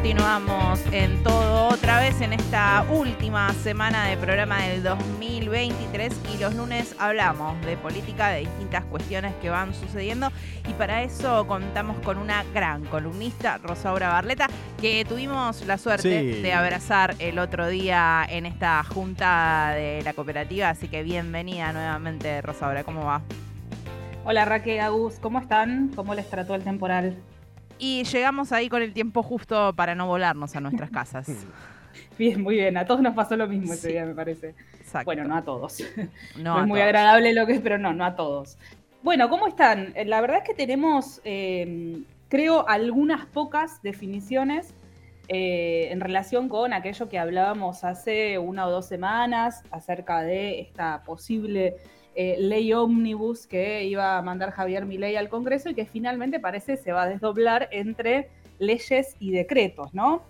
continuamos en todo otra vez en esta última semana de programa del 2023 y los lunes hablamos de política, de distintas cuestiones que van sucediendo y para eso contamos con una gran columnista, Rosaura Barleta, que tuvimos la suerte de abrazar el otro día en esta junta de la cooperativa, así que bienvenida nuevamente Rosaura, ¿cómo va? Hola Raquel, Agus, ¿cómo están? ¿Cómo les trató el temporal? Y llegamos ahí con el tiempo justo para no volarnos a nuestras casas. Bien, muy bien. A todos nos pasó lo mismo ese día, me parece. Bueno, no a todos. No, es muy agradable lo que es, pero no, no a todos. Bueno, ¿cómo están? Eh, la verdad es que tenemos, em, creo, algunas pocas definiciones eh, en relación con aquello que hablábamos hace una o dos semanas acerca de esta posible eh, ley ómnibus que iba a mandar Javier Milei al Congreso y que finalmente parece se va a desdoblar entre leyes y decretos, ¿no?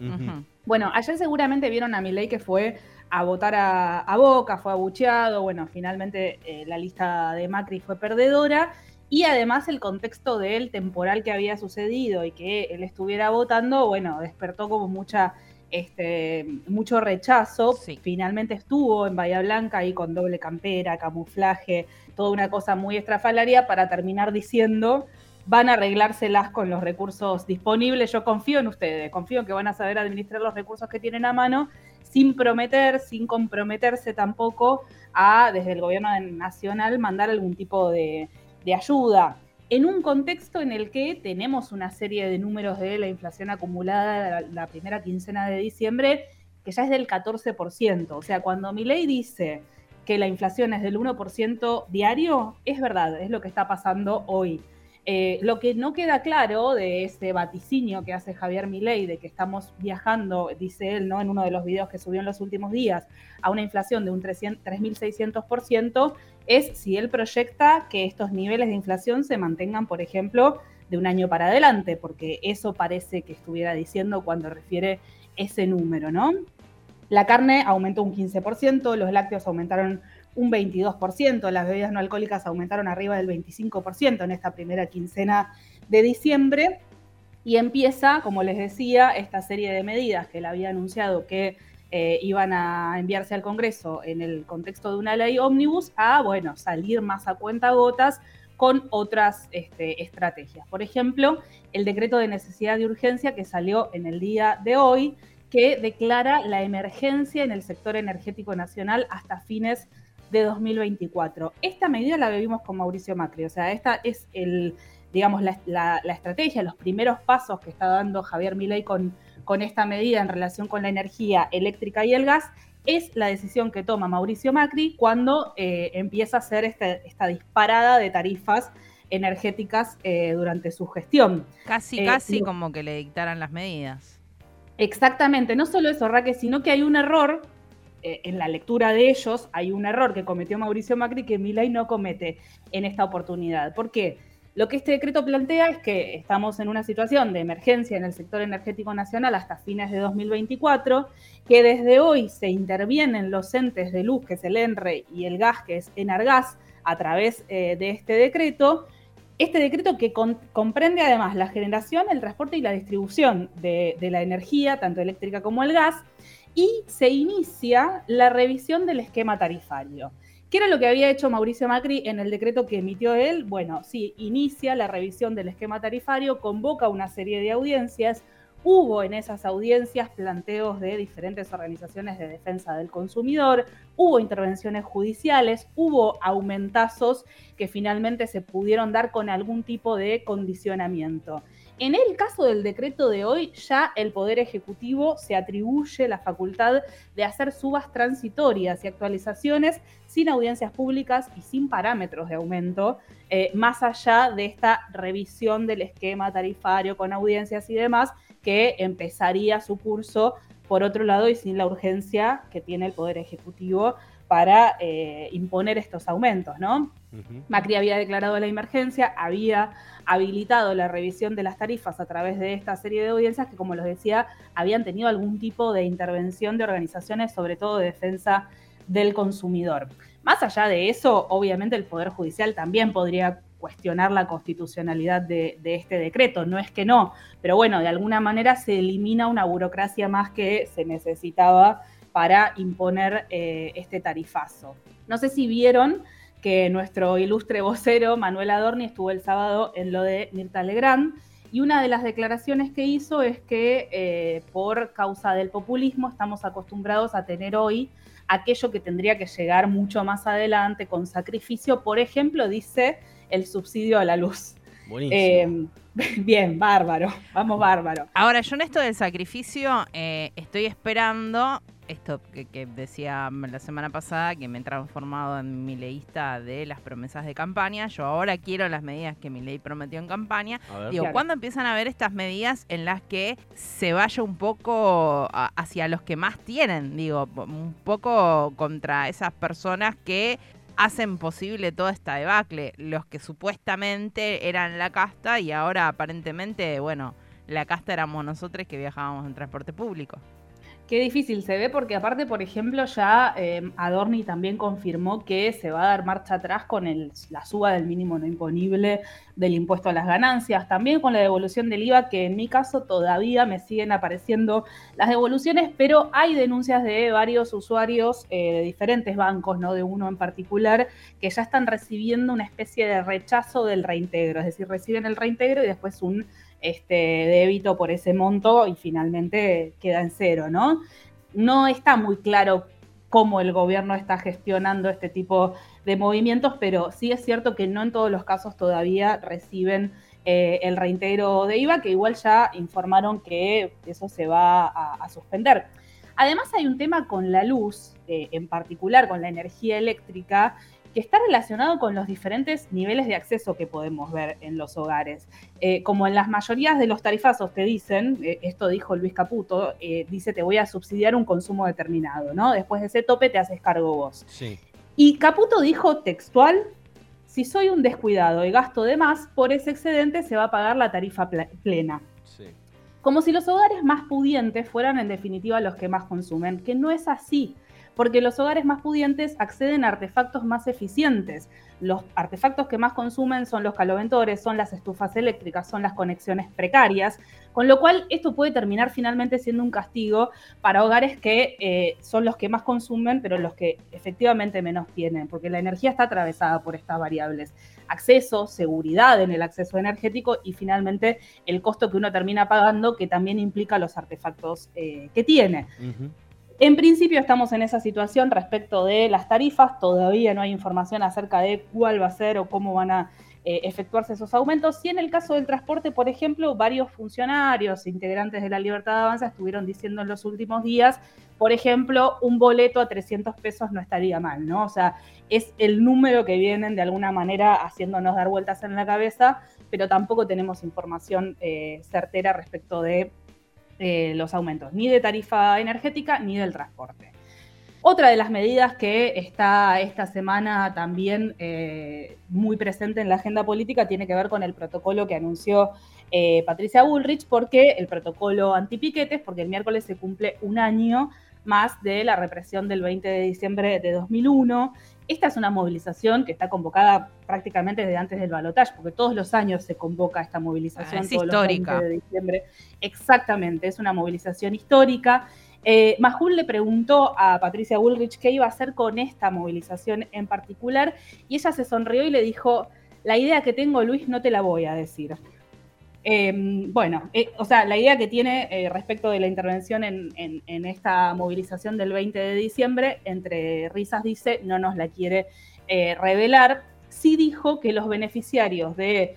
Bueno, ayer seguramente vieron a Milei que fue a votar a, Boca, fue abucheado, bueno, finalmente eh, la lista de Macri fue perdedora y además el contexto del temporal que había sucedido y que él estuviera votando, bueno, despertó como mucha este, mucho rechazo. Finalmente estuvo en Bahía Blanca ahí con doble campera, camuflaje, toda una cosa muy estrafalaria para terminar diciendo van a arreglárselas con los recursos disponibles. Yo confío en ustedes, confío en que van a saber administrar los recursos que tienen a mano sin prometer, sin comprometerse tampoco a, desde el gobierno nacional, mandar algún tipo de, de ayuda en un contexto en el que tenemos una serie de números de la inflación acumulada la, primera quincena de diciembre que ya es del 14%. O sea, cuando mi ley dice que la inflación es del 1% diario, es verdad, es lo que está pasando hoy. Eh, lo que no queda claro de ese vaticinio que hace Javier Milei de que estamos viajando, dice él, ¿no? en uno de los videos que subió en los últimos días, a una inflación de un 3.600%, es si él proyecta que estos niveles de inflación se mantengan, por ejemplo, de un año para adelante, porque eso parece que estuviera diciendo cuando refiere ese número, ¿no? La carne aumentó un 15%, los lácteos aumentaron un 22%, las bebidas no alcohólicas aumentaron arriba del 25% en esta primera quincena de diciembre y empieza, como les decía, esta serie de medidas que él había anunciado que eh, iban a enviarse al Congreso en el contexto de una ley ómnibus a, bueno, salir más a cuenta gotas con otras este, estrategias. Por ejemplo, el decreto de necesidad de urgencia que salió en el día de hoy, que declara la emergencia en el sector energético nacional hasta fines de 2024. Esta medida la vivimos con Mauricio Macri, o sea, esta es el, digamos, la, estrategia, los primeros pasos que está dando Javier Milei con, con esta medida en relación con la energía eléctrica y el gas, es la decisión que toma Mauricio Macri cuando eh, empieza a hacer este, esta disparada de tarifas energéticas eh, durante su gestión. Casi, eh, casi como que le dictaran las medidas. Exactamente, no solo eso, Raque, sino que hay un error eh, en la lectura de ellos hay un error que cometió Mauricio Macri que Milei no comete en esta oportunidad. ¿Por qué? Lo que este decreto plantea es que estamos en una situación de emergencia en el sector energético nacional hasta fines de 2024, que desde hoy se intervienen los entes de luz, que es el ENRE, y el gas, que es Enargas, a través eh, de este decreto. Este decreto que comprende además la generación, el transporte y la distribución de la energía, tanto eléctrica como el gas, y se inicia la revisión del esquema tarifario. ¿Qué era lo que había hecho Mauricio Macri en el decreto que emitió él? Bueno, sí, inicia la revisión del esquema tarifario, convoca una serie de audiencias. Hubo en esas audiencias planteos de diferentes organizaciones de defensa del consumidor, hubo intervenciones judiciales, hubo aumentazos que finalmente se pudieron dar con algún tipo de condicionamiento. En el caso del decreto de hoy, ya el Poder Ejecutivo se atribuye la facultad de hacer subas transitorias y actualizaciones sin audiencias públicas y sin parámetros de aumento, eh, más allá de esta revisión del esquema tarifario con audiencias y demás, que empezaría su curso por otro lado y sin la urgencia que tiene el Poder Ejecutivo para eh, imponer estos aumentos, ¿no? Macri había declarado la emergencia, había habilitado la revisión de las tarifas a través de esta serie de audiencias que, como les decía, habían tenido algún tipo de intervención de organizaciones, sobre todo de defensa del consumidor. Más allá de eso, obviamente el Poder Judicial también podría cuestionar la constitucionalidad de, este decreto, no es que no, pero bueno, de alguna manera se elimina una burocracia más que se necesitaba para imponer eh, este tarifazo. No sé si vieron que nuestro ilustre vocero Manuel Adorni estuvo el sábado en lo de Mirta Legrand y una de las declaraciones que hizo es que eh, por causa del populismo estamos acostumbrados a tener hoy aquello que tendría que llegar mucho más adelante con sacrificio, por ejemplo, dice el subsidio a la luz. Eh, bien, bárbaro, vamos bárbaro. Ahora, yo en esto del sacrificio eh, estoy esperando esto que, decía la semana pasada, que me he transformado en mi leísta de las promesas de campaña. Yo ahora quiero las medidas que mi ley prometió en campaña. Digo, ¿cuándo empiezan a ver estas medidas en las que se vaya un poco hacia los que más tienen? Digo, un poco contra esas personas que hacen posible toda esta debacle. Los que supuestamente eran la casta y ahora aparentemente, bueno, la casta éramos nosotros que viajábamos en transporte público. Qué difícil se ve porque aparte, por ejemplo, ya eh, Adorni también confirmó que se va a dar marcha atrás con la suba del mínimo no imponible del impuesto a las ganancias, también con la devolución del IVA, que en mi caso todavía me siguen apareciendo las devoluciones, pero hay denuncias de varios usuarios eh, de diferentes bancos, no de uno en particular, que ya están recibiendo una especie de rechazo del reintegro, es decir, reciben el reintegro y después un este, débito por ese monto y finalmente queda en cero, ¿no? No está muy claro cómo el gobierno está gestionando este tipo de movimientos, pero sí es cierto que no en todos los casos todavía reciben eh, el reintegro de IVA, que igual ya informaron que eso se va a, suspender. Además hay un tema con la luz, eh, en particular con la energía eléctrica, que está relacionado con los diferentes niveles de acceso que podemos ver en los hogares. Eh, como en las mayorías de los tarifazos te dicen, eh, esto dijo Luis Caputo, eh, dice te voy a subsidiar un consumo determinado, ¿no? Después de ese tope te haces cargo vos. Sí. Y Caputo dijo textual, si soy un descuidado y gasto de más, por ese excedente se va a pagar la tarifa plena. Sí. Como si los hogares más pudientes fueran en definitiva los que más consumen, que no es así porque los hogares más pudientes acceden a artefactos más eficientes. Los artefactos que más consumen son los caloventores, son las estufas eléctricas, son las conexiones precarias, con lo cual esto puede terminar finalmente siendo un castigo para hogares que eh, son los que más consumen, pero los que efectivamente menos tienen, porque la energía está atravesada por estas variables. Acceso, seguridad en el acceso energético y finalmente el costo que uno termina pagando, que también implica los artefactos eh, que tiene. En principio estamos en esa situación respecto de las tarifas, todavía no hay información acerca de cuál va a ser o cómo van a eh, efectuarse esos aumentos. Y en el caso del transporte, por ejemplo, varios funcionarios, integrantes de la Libertad de Avanza, estuvieron diciendo en los últimos días, por ejemplo, un boleto a 300 pesos no estaría mal, ¿no? O sea, es el número que vienen de alguna manera haciéndonos dar vueltas en la cabeza, pero tampoco tenemos información eh, certera respecto de eh, los aumentos, ni de tarifa energética ni del transporte. Otra de las medidas que está esta semana también eh, muy presente en la agenda política tiene que ver con el protocolo que anunció eh, Patricia Bullrich, porque el protocolo antipiquetes, porque el miércoles se cumple un año más de la represión del 20 de diciembre de 2001 esta es una movilización que está convocada prácticamente desde antes del balotaje, porque todos los años se convoca esta movilización. es histórica. de diciembre. Exactamente, es una movilización histórica. Eh, Majul le preguntó a Patricia Bullrich qué iba a hacer con esta movilización en particular y ella se sonrió y le dijo, la idea que tengo, Luis, no te la voy a decir. Em, bueno, eh, o sea, la idea que tiene eh, respecto de la intervención en, esta movilización del 20 de diciembre, entre risas dice, no nos la quiere eh, revelar. Sí dijo que los beneficiarios de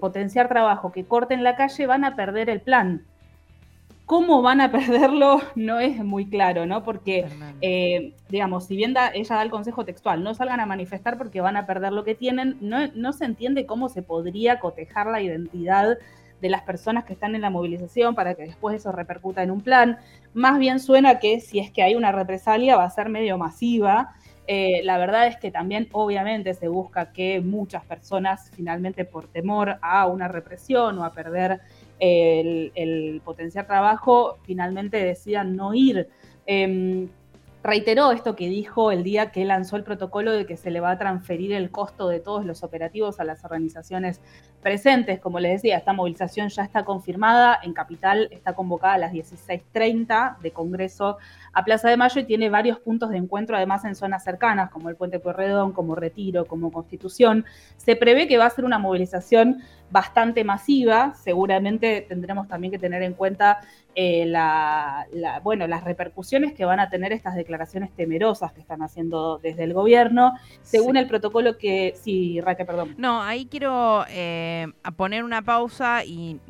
potenciar trabajo que corten la calle van a perder el plan. ¿Cómo van a perderlo? No es muy claro, ¿no? Porque, eh, digamos, si bien ella da el consejo textual, no salgan a manifestar porque van a perder lo que tienen, no, no se entiende cómo se podría cotejar la identidad de las personas que están en la movilización para que después eso repercuta en un plan. Más bien suena que si es que hay una represalia va a ser medio masiva. Eh, la verdad es que también obviamente se busca que muchas personas finalmente por temor a una represión o a perder el, potenciar trabajo finalmente decidan no ir. Em, reiteró esto que dijo el día que lanzó el protocolo de que se le va a transferir el costo de todos los operativos a las organizaciones presentes. Como les decía, esta movilización ya está confirmada. En Capital está convocada a las 16.30 de Congreso a Plaza de Mayo y tiene varios puntos de encuentro, además en zonas cercanas, como el Puente Corredón, como Retiro, como Constitución. Se prevé que va a ser una movilización bastante masiva. Seguramente tendremos también que tener en cuenta eh, la, bueno, las repercusiones que van a tener estas declaraciones temerosas que están haciendo desde el gobierno, según el protocolo que... Sí, Raquel, perdón. No, ahí quiero... Eh, poner una pausa y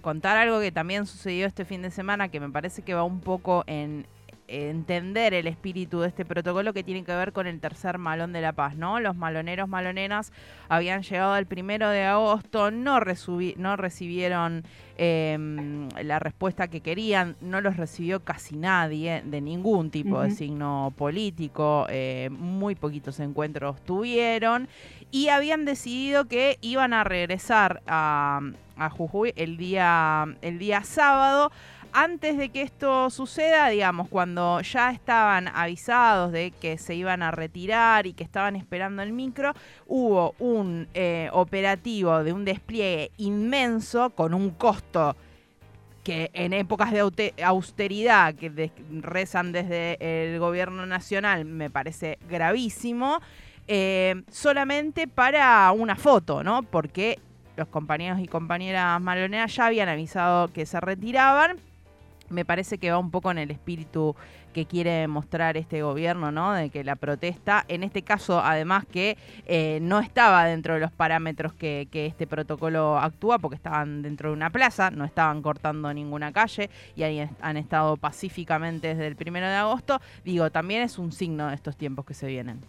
contar algo que también sucedió este fin de semana que me parece que va un poco en entender el espíritu de este protocolo que tiene que ver con el tercer malón de la paz, ¿no? Los maloneros, malonenas habían llegado el primero de agosto, no, no recibieron em, la respuesta que querían, no los recibió casi nadie de ningún tipo de signo político, eh, muy poquitos encuentros tuvieron y habían decidido que iban a regresar a, a Jujuy el día, el día sábado antes de que esto suceda, digamos, cuando ya estaban avisados de que se iban a retirar y que estaban esperando el micro, hubo un eh, operativo de un despliegue inmenso con un costo que en épocas de austeridad que rezan desde el gobierno nacional me parece gravísimo, eh, solamente para una foto, ¿no? Porque los compañeros y compañeras maloneras ya habían avisado que se retiraban me parece que va un poco en el espíritu que quiere mostrar este gobierno, ¿no? De que la protesta, en este caso, además que eh, no estaba dentro de los parámetros que, este protocolo actúa, porque estaban dentro de una plaza, no estaban cortando ninguna calle y ahí han estado pacíficamente desde el primero de agosto. Digo, también es un signo de estos tiempos que se vienen.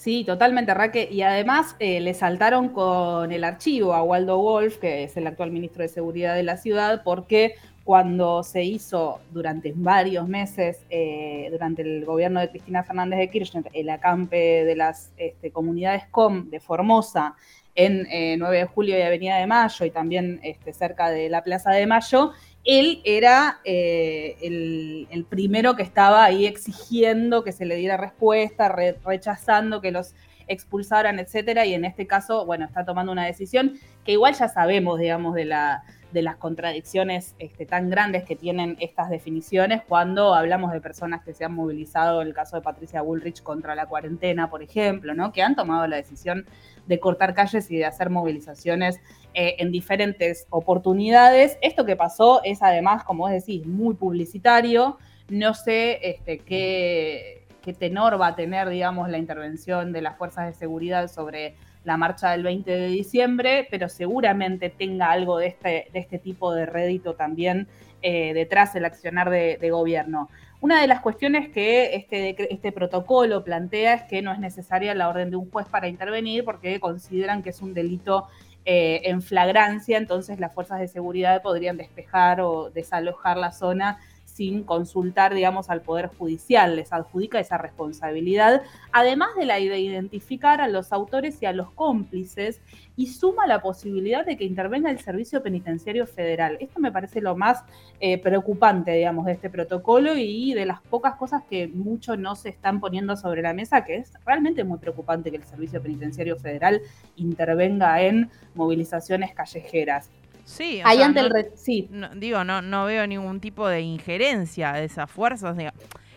Sí, totalmente, Raque. Y además eh, le saltaron con el archivo a Waldo Wolf, que es el actual ministro de Seguridad de la ciudad, porque cuando se hizo durante varios meses, eh, durante el gobierno de Cristina Fernández de Kirchner, el acampe de las este, comunidades COM de Formosa en 9 eh, de julio y Avenida de Mayo y también este, cerca de la Plaza de Mayo, él era eh, el, primero que estaba ahí exigiendo que se le diera respuesta, rechazando que los expulsaran, etcétera, y en este caso, bueno, está tomando una decisión que igual ya sabemos, digamos, de la de las contradicciones este, tan grandes que tienen estas definiciones cuando hablamos de personas que se han movilizado, en el caso de Patricia Bullrich contra la cuarentena, por ejemplo, ¿no? que han tomado la decisión de cortar calles y de hacer movilizaciones eh, en diferentes oportunidades. Esto que pasó es además, como vos decís, muy publicitario. No sé este, qué, qué tenor va a tener, digamos, la intervención de las fuerzas de seguridad sobre la marcha del 20 de diciembre, pero seguramente tenga algo de este, de este tipo de rédito también eh, detrás del accionar de, gobierno. Una de las cuestiones que este, este protocolo plantea es que no es necesaria la orden de un juez para intervenir porque consideran que es un delito eh, en flagrancia, entonces las fuerzas de seguridad podrían despejar o desalojar la zona sin consultar, digamos, al Poder Judicial, les adjudica esa responsabilidad, además de la de identificar a los autores y a los cómplices, y suma la posibilidad de que intervenga el Servicio Penitenciario Federal. Esto me parece lo más eh, preocupante, digamos, de este protocolo y de las pocas cosas que mucho no se están poniendo sobre la mesa, que es realmente muy preocupante que el Servicio Penitenciario Federal intervenga en movilizaciones callejeras. Sí, Ahí ante el sí. digo, no, no veo ningún tipo de injerencia de esas fuerzas.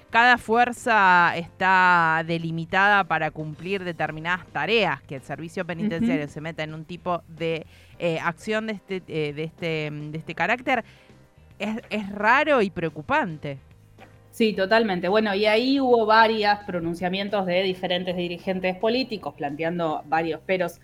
cada fuerza está delimitada para cumplir determinadas tareas, que el servicio penitenciario se meta en un tipo de eh, acción de este, eh, de, este, de este carácter, es, es raro y preocupante. Sí, totalmente. Bueno, y ahí hubo varios pronunciamientos de diferentes dirigentes políticos planteando varios peros,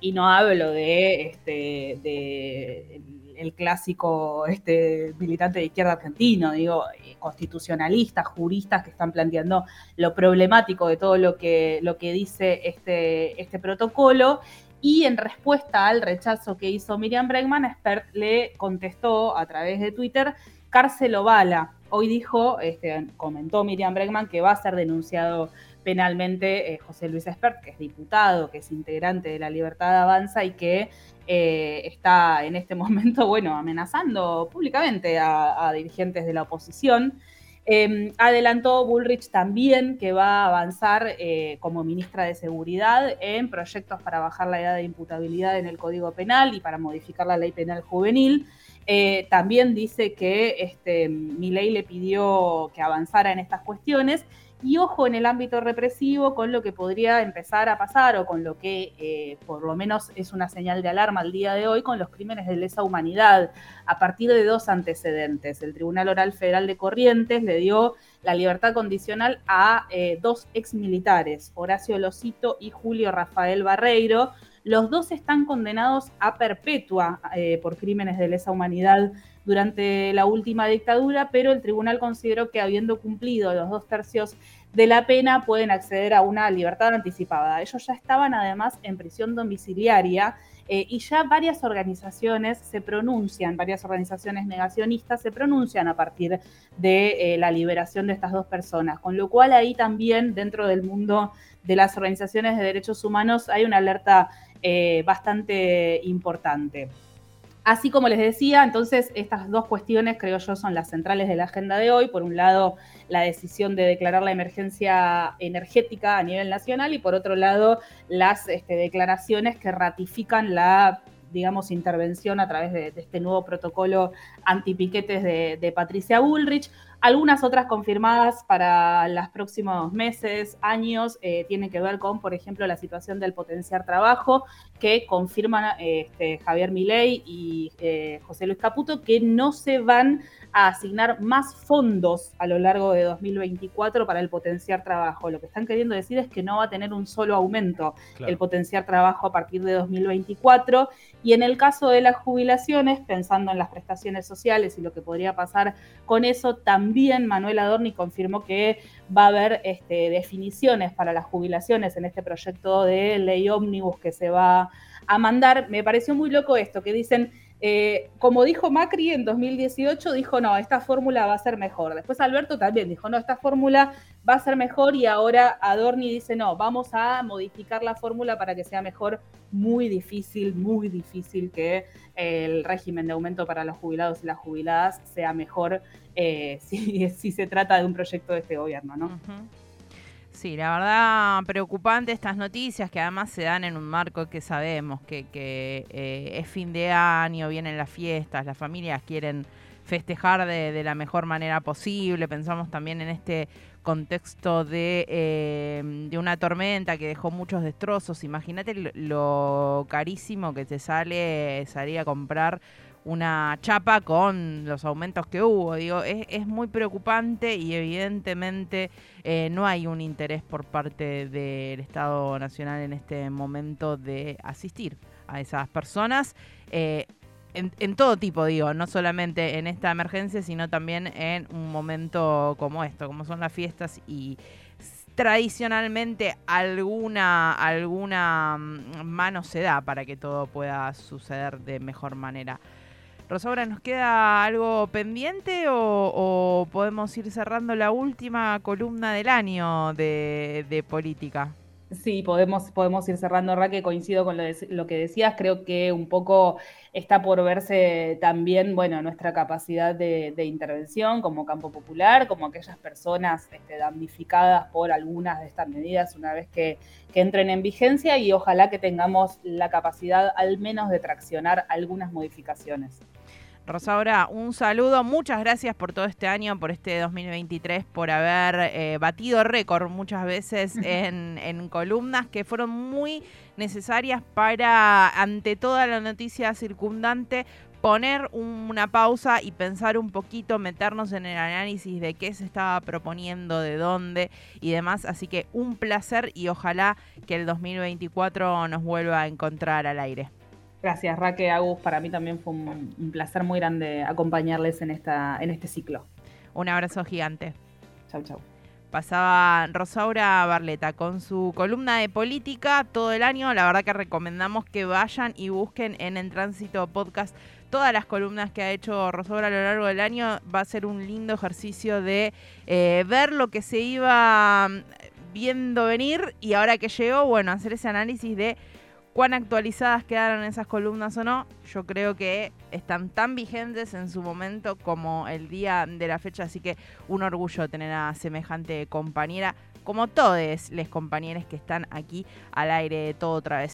y no hablo de este de el, clásico este militante de izquierda argentino, digo, constitucionalistas, juristas que están planteando lo problemático de todo lo que, lo que dice este, este protocolo. Y en respuesta al rechazo que hizo Miriam Bregman, Spert le contestó a través de Twitter, cárcel o Hoy dijo, este, comentó Miriam Bregman, que va a ser denunciado penalmente eh, José Luis Espert, que es diputado, que es integrante de la Libertad Avanza y que eh, está en este momento, bueno, amenazando públicamente a, dirigentes de la oposición. Em, adelantó Bullrich también que va a avanzar eh, como ministra de Seguridad en proyectos para bajar la edad de imputabilidad en el Código Penal y para modificar la ley penal juvenil. Eh, también dice que este, Milei le pidió que avanzara en estas cuestiones y ojo en el ámbito represivo con lo que podría empezar a pasar o con lo que eh, por lo menos es una señal de alarma al día de hoy con los crímenes de lesa humanidad a partir de dos antecedentes. El Tribunal Oral Federal de Corrientes le dio la libertad condicional a eh, dos exmilitares, Horacio Losito y Julio Rafael Barreiro. Los dos están condenados a perpetua eh, por crímenes de lesa humanidad durante la última dictadura, pero el tribunal consideró que habiendo cumplido los dos tercios de la pena pueden acceder a una libertad anticipada. Ellos ya estaban además en prisión domiciliaria eh, y ya varias organizaciones se pronuncian, varias organizaciones negacionistas se pronuncian a partir de eh, la liberación de estas dos personas, con lo cual ahí también dentro del mundo de las organizaciones de derechos humanos hay una alerta eh, bastante importante. Así como les decía, entonces estas dos cuestiones creo yo son las centrales de la agenda de hoy. Por un lado, la decisión de declarar la emergencia energética a nivel nacional y por otro lado, las este, declaraciones que ratifican la digamos, intervención a través de, este nuevo protocolo antipiquetes de, de Patricia Bullrich. Algunas otras confirmadas para los próximos meses, años, eh, tienen que ver con, por ejemplo, la situación del potenciar trabajo, que confirman este, Javier Milei y eh, José Luis Caputo, que no se van a asignar más fondos a lo largo de 2024 para el potenciar trabajo. Lo que están queriendo decir es que no va a tener un solo aumento el potenciar trabajo a partir de 2024. Y en el caso de las jubilaciones, pensando en las prestaciones sociales y lo que podría pasar con eso, también Manuel Adorni confirmó que va a haber este, definiciones para las jubilaciones en este proyecto de ley ómnibus que se va a mandar. Me pareció muy loco esto, que dicen eh, como dijo Macri en 2018, dijo, no, esta fórmula va a ser mejor. Después Alberto también dijo, no, esta fórmula va a ser mejor y ahora Adorni dice, no, vamos a modificar la fórmula para que sea mejor. Muy difícil, muy difícil que el régimen de aumento para los jubilados y las jubiladas sea mejor eh, si, se trata de un proyecto de este gobierno, ¿no? Sí, la verdad preocupante estas noticias que además se dan en un marco que sabemos que, eh, es fin de año, vienen las fiestas, las familias quieren festejar de, la mejor manera posible. Pensamos también en este contexto de, eh, de una tormenta que dejó muchos destrozos. Imagínate lo, carísimo que te sale salir a comprar una chapa con los aumentos que hubo. Digo, es, muy preocupante y evidentemente eh, no hay un interés por parte del Estado Nacional en este momento de asistir a esas personas. Eh, en, todo tipo, digo, no solamente en esta emergencia, sino también en un momento como esto, como son las fiestas y tradicionalmente alguna, alguna mm, mano se da para que todo pueda suceder de mejor manera. Rosaura, ¿nos queda algo pendiente o, podemos ir cerrando la última columna del año de, política? Sí, podemos, podemos ir cerrando, Raque, coincido con lo, que decías, creo que un poco está por verse también, bueno, nuestra capacidad de, intervención como campo popular, como aquellas personas este, damnificadas por algunas de estas medidas una vez que, que entren en vigencia y ojalá que tengamos la capacidad al menos de traccionar algunas modificaciones. Rosaura, un saludo. Muchas gracias por todo este año, por este 2023, por haber eh, batido récord muchas veces en, columnas que fueron muy necesarias para, ante toda la noticia circundante, poner una pausa y pensar un poquito, meternos en el análisis de qué se estaba proponiendo, de dónde y demás. Así que un placer y ojalá que el 2024 nos vuelva a encontrar al aire. Gracias, Raque, Agus. Para mí también fue un, placer muy grande acompañarles en, esta, en este ciclo. Un abrazo gigante. Chau, chau. Pasaba Rosaura Barleta con su columna de política todo el año. La verdad que recomendamos que vayan y busquen en el Tránsito Podcast todas las columnas que ha hecho Rosaura a lo largo del año. Va a ser un lindo ejercicio de eh, ver lo que se iba mm, viendo venir y ahora que llegó, bueno, hacer ese análisis de cuán actualizadas quedaron esas columnas o no, yo creo que están tan vigentes en su momento como el día de la fecha, así que un orgullo tener a semejante compañera, como todos les compañeros que están aquí al aire todo otra vez.